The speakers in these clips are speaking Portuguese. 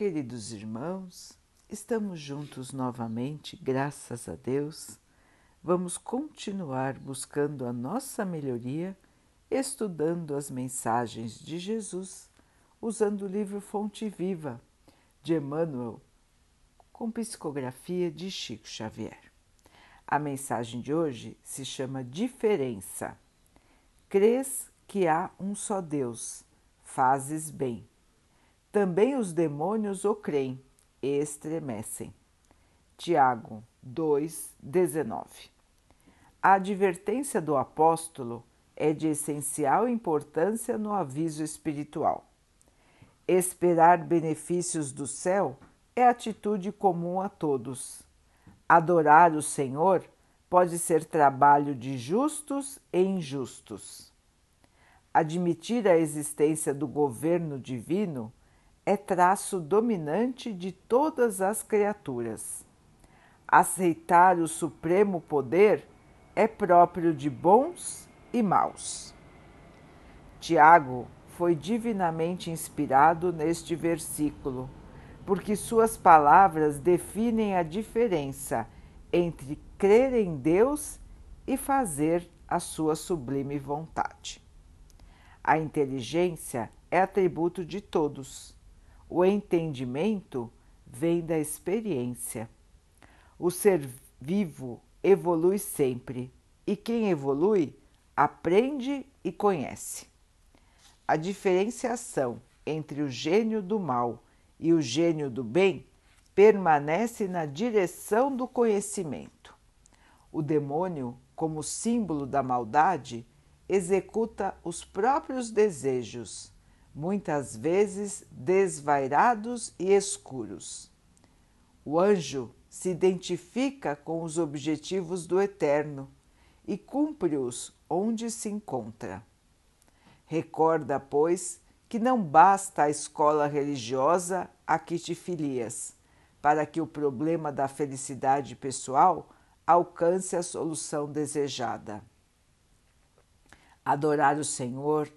Queridos irmãos, estamos juntos novamente, graças a Deus. Vamos continuar buscando a nossa melhoria, estudando as mensagens de Jesus, usando o livro Fonte Viva de Emmanuel, com psicografia de Chico Xavier. A mensagem de hoje se chama Diferença. Crês que há um só Deus, fazes bem. Também os demônios o creem e estremecem. Tiago 2,19 A advertência do apóstolo é de essencial importância no aviso espiritual. Esperar benefícios do céu é atitude comum a todos. Adorar o Senhor pode ser trabalho de justos e injustos. Admitir a existência do governo divino é traço dominante de todas as criaturas. Aceitar o supremo poder é próprio de bons e maus. Tiago foi divinamente inspirado neste versículo, porque suas palavras definem a diferença entre crer em Deus e fazer a sua sublime vontade. A inteligência é atributo de todos o entendimento vem da experiência. O ser vivo evolui sempre e quem evolui aprende e conhece. A diferenciação entre o gênio do mal e o gênio do bem permanece na direção do conhecimento. O demônio, como símbolo da maldade, executa os próprios desejos muitas vezes desvairados e escuros. O anjo se identifica com os objetivos do Eterno e cumpre-os onde se encontra. Recorda, pois, que não basta a escola religiosa a que te filias, para que o problema da felicidade pessoal alcance a solução desejada. Adorar o Senhor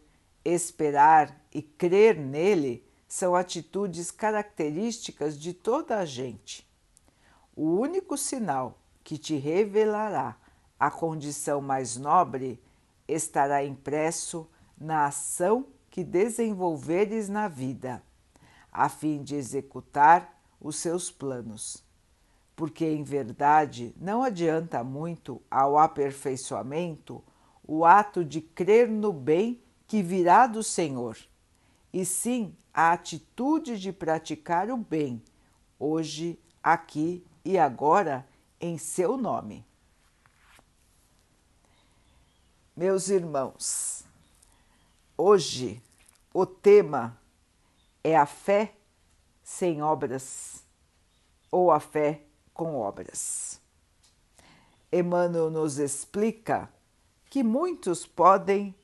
Esperar e crer nele são atitudes características de toda a gente. O único sinal que te revelará a condição mais nobre estará impresso na ação que desenvolveres na vida, a fim de executar os seus planos. Porque, em verdade, não adianta muito ao aperfeiçoamento o ato de crer no bem que virá do Senhor, e sim a atitude de praticar o bem, hoje, aqui e agora, em seu nome. Meus irmãos, hoje o tema é a fé sem obras ou a fé com obras. Emmanuel nos explica que muitos podem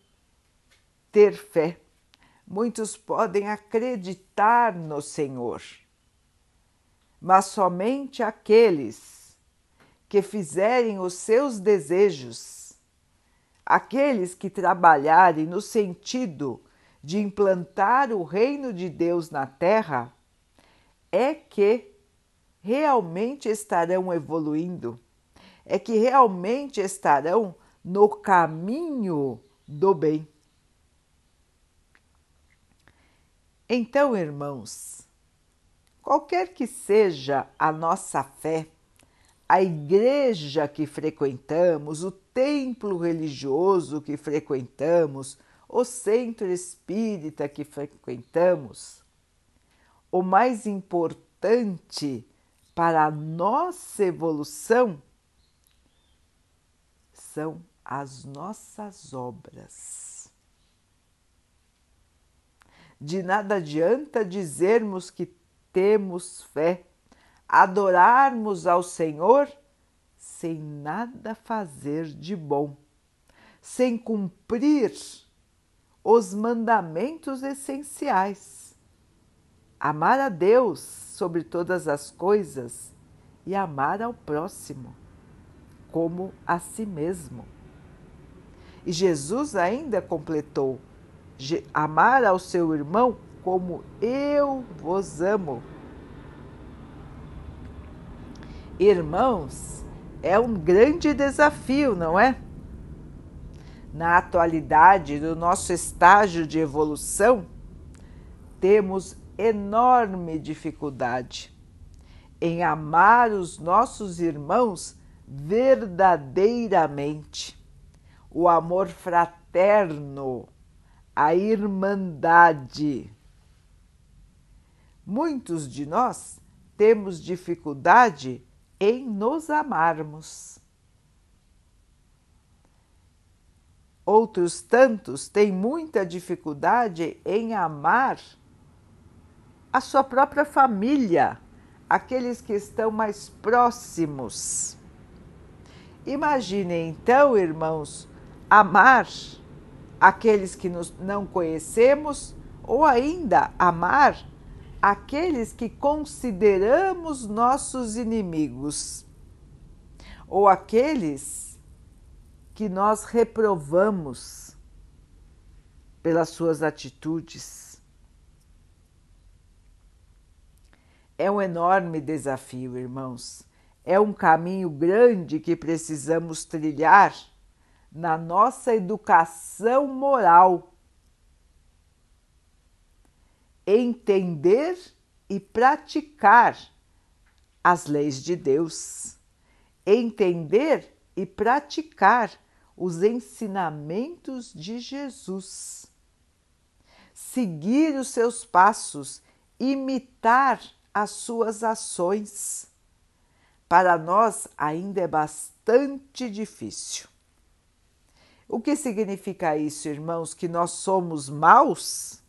ter fé. Muitos podem acreditar no Senhor, mas somente aqueles que fizerem os seus desejos, aqueles que trabalharem no sentido de implantar o reino de Deus na terra, é que realmente estarão evoluindo, é que realmente estarão no caminho do bem. Então, irmãos, qualquer que seja a nossa fé, a igreja que frequentamos, o templo religioso que frequentamos, o centro espírita que frequentamos, o mais importante para a nossa evolução são as nossas obras. De nada adianta dizermos que temos fé, adorarmos ao Senhor sem nada fazer de bom, sem cumprir os mandamentos essenciais. Amar a Deus sobre todas as coisas e amar ao próximo como a si mesmo. E Jesus ainda completou: amar ao seu irmão como eu vos amo. Irmãos, é um grande desafio, não é? Na atualidade do nosso estágio de evolução, temos enorme dificuldade em amar os nossos irmãos verdadeiramente. O amor fraterno, a irmandade. Muitos de nós temos dificuldade em nos amarmos. Outros tantos têm muita dificuldade em amar a sua própria família, aqueles que estão mais próximos. Imaginem então, irmãos, amar aqueles que nos não conhecemos ou ainda amar aqueles que consideramos nossos inimigos, ou aqueles que nós reprovamos pelas suas atitudes. É um enorme desafio, irmãos. É um caminho grande que precisamos trilhar na nossa educação moral entender e praticar as leis de Deus, entender e praticar os ensinamentos de Jesus, seguir os seus passos, imitar as suas ações. Para nós ainda é bastante difícil. O que significa isso, irmãos? Que nós somos maus?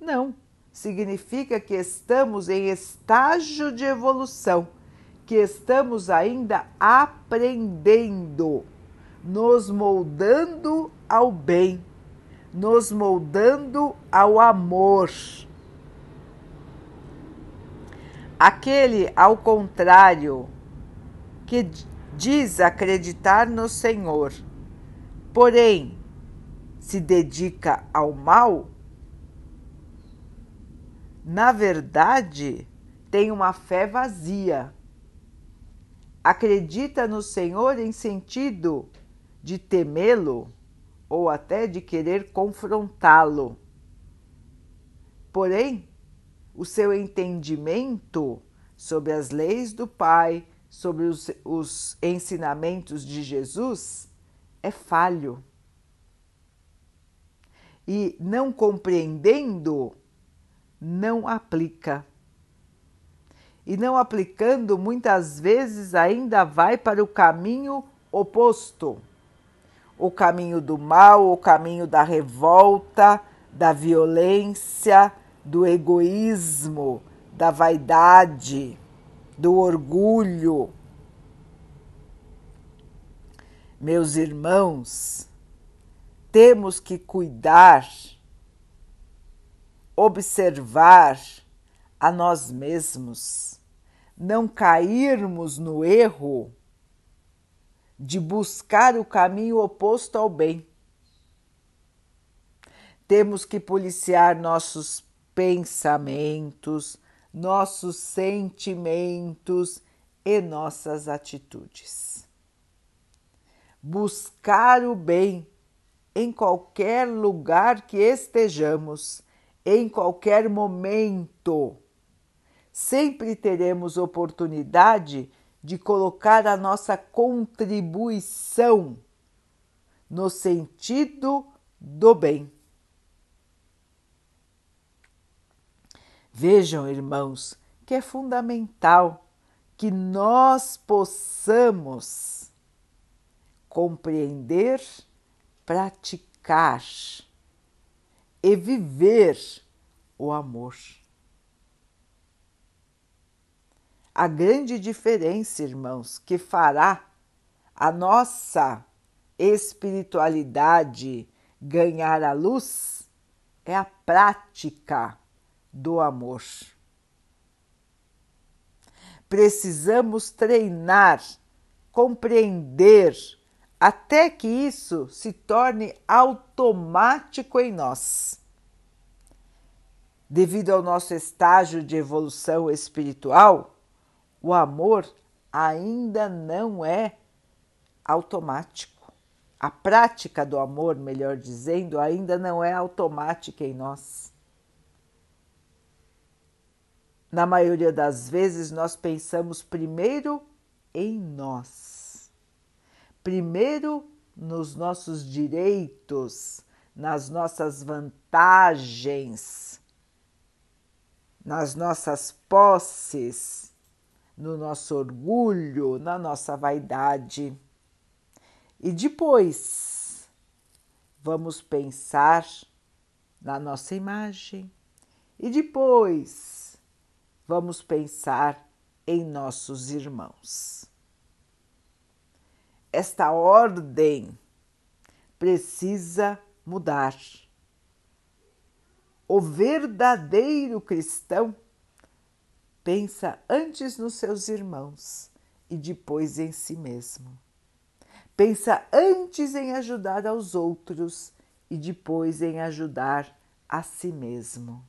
Não, significa que estamos em estágio de evolução, que estamos ainda aprendendo, nos moldando ao bem, nos moldando ao amor. Aquele, ao contrário, que diz acreditar no Senhor, porém se dedica ao mal, na verdade, tem uma fé vazia. Acredita no Senhor em sentido de temê-lo ou até de querer confrontá-lo. Porém, o seu entendimento sobre as leis do Pai, sobre os, os ensinamentos de Jesus, é falho. E não compreendendo não aplica. E não aplicando, muitas vezes ainda vai para o caminho oposto o caminho do mal, o caminho da revolta, da violência, do egoísmo, da vaidade, do orgulho. Meus irmãos, temos que cuidar observar a nós mesmos, não cairmos no erro de buscar o caminho oposto ao bem. Temos que policiar nossos pensamentos, nossos sentimentos e nossas atitudes. Buscar o bem em qualquer lugar que estejamos em qualquer momento. Sempre teremos oportunidade de colocar a nossa contribuição no sentido do bem. Vejam, irmãos, que é fundamental que nós possamos compreender, praticar e viver o amor. A grande diferença, irmãos, que fará a nossa espiritualidade ganhar a luz é a prática do amor. Precisamos treinar, compreender, até que isso se torne automático em nós. Devido ao nosso estágio de evolução espiritual, o amor ainda não é automático. A prática do amor, melhor dizendo, ainda não é automática em nós. Na maioria das vezes, nós pensamos primeiro em nós, primeiro nos nossos direitos, nas nossas vantagens, nas nossas posses, no nosso orgulho, na nossa vaidade. E depois vamos pensar na nossa imagem, e depois vamos pensar em nossos irmãos. Esta ordem precisa mudar. O verdadeiro cristão pensa antes nos seus irmãos e depois em si mesmo. Pensa antes em ajudar aos outros e depois em ajudar a si mesmo.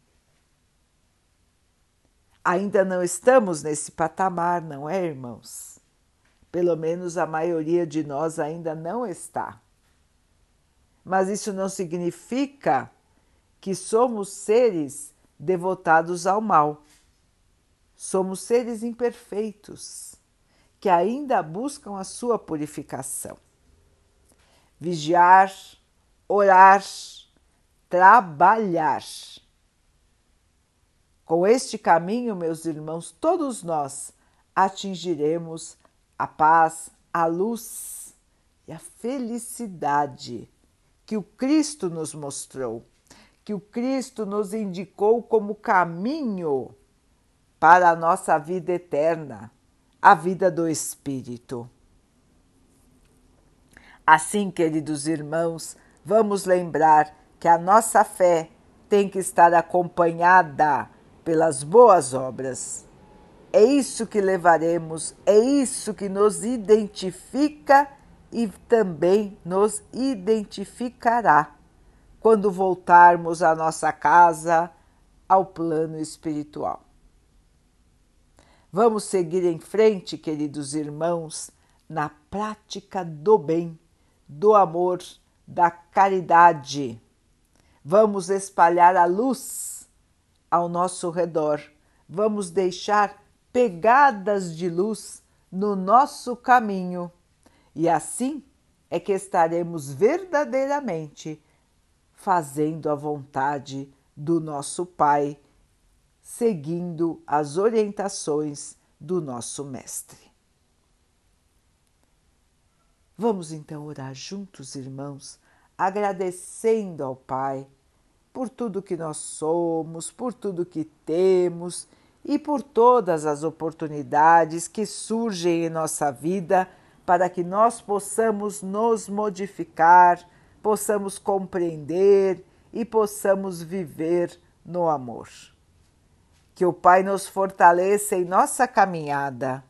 Ainda não estamos nesse patamar, não é, irmãos? Pelo menos a maioria de nós ainda não está. Mas isso não significa que somos seres devotados ao mal. Somos seres imperfeitos que ainda buscam a sua purificação. Vigiar, orar, trabalhar. Com este caminho, meus irmãos, todos nós atingiremos a paz, a luz e a felicidade que o Cristo nos mostrou, que o Cristo nos indicou como caminho para a nossa vida eterna, a vida do Espírito. Assim, queridos irmãos, vamos lembrar que a nossa fé tem que estar acompanhada pelas boas obras. É isso que levaremos, é isso que nos identifica e também nos identificará quando voltarmos à nossa casa, ao plano espiritual. Vamos seguir em frente, queridos irmãos, na prática do bem, do amor, da caridade. Vamos espalhar a luz ao nosso redor. Vamos deixar pegadas de luz no nosso caminho. E assim é que estaremos verdadeiramente fazendo a vontade do nosso Pai seguindo as orientações do nosso Mestre. Vamos então orar juntos, irmãos, agradecendo ao Pai por tudo que nós somos, por tudo que temos e por todas as oportunidades que surgem em nossa vida para que nós possamos nos modificar, possamos compreender e possamos viver no amor. Que o Pai nos fortaleça em nossa caminhada,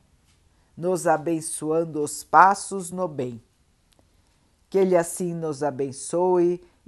nos abençoando os passos no bem. Que Ele assim nos abençoe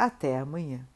Até amanhã.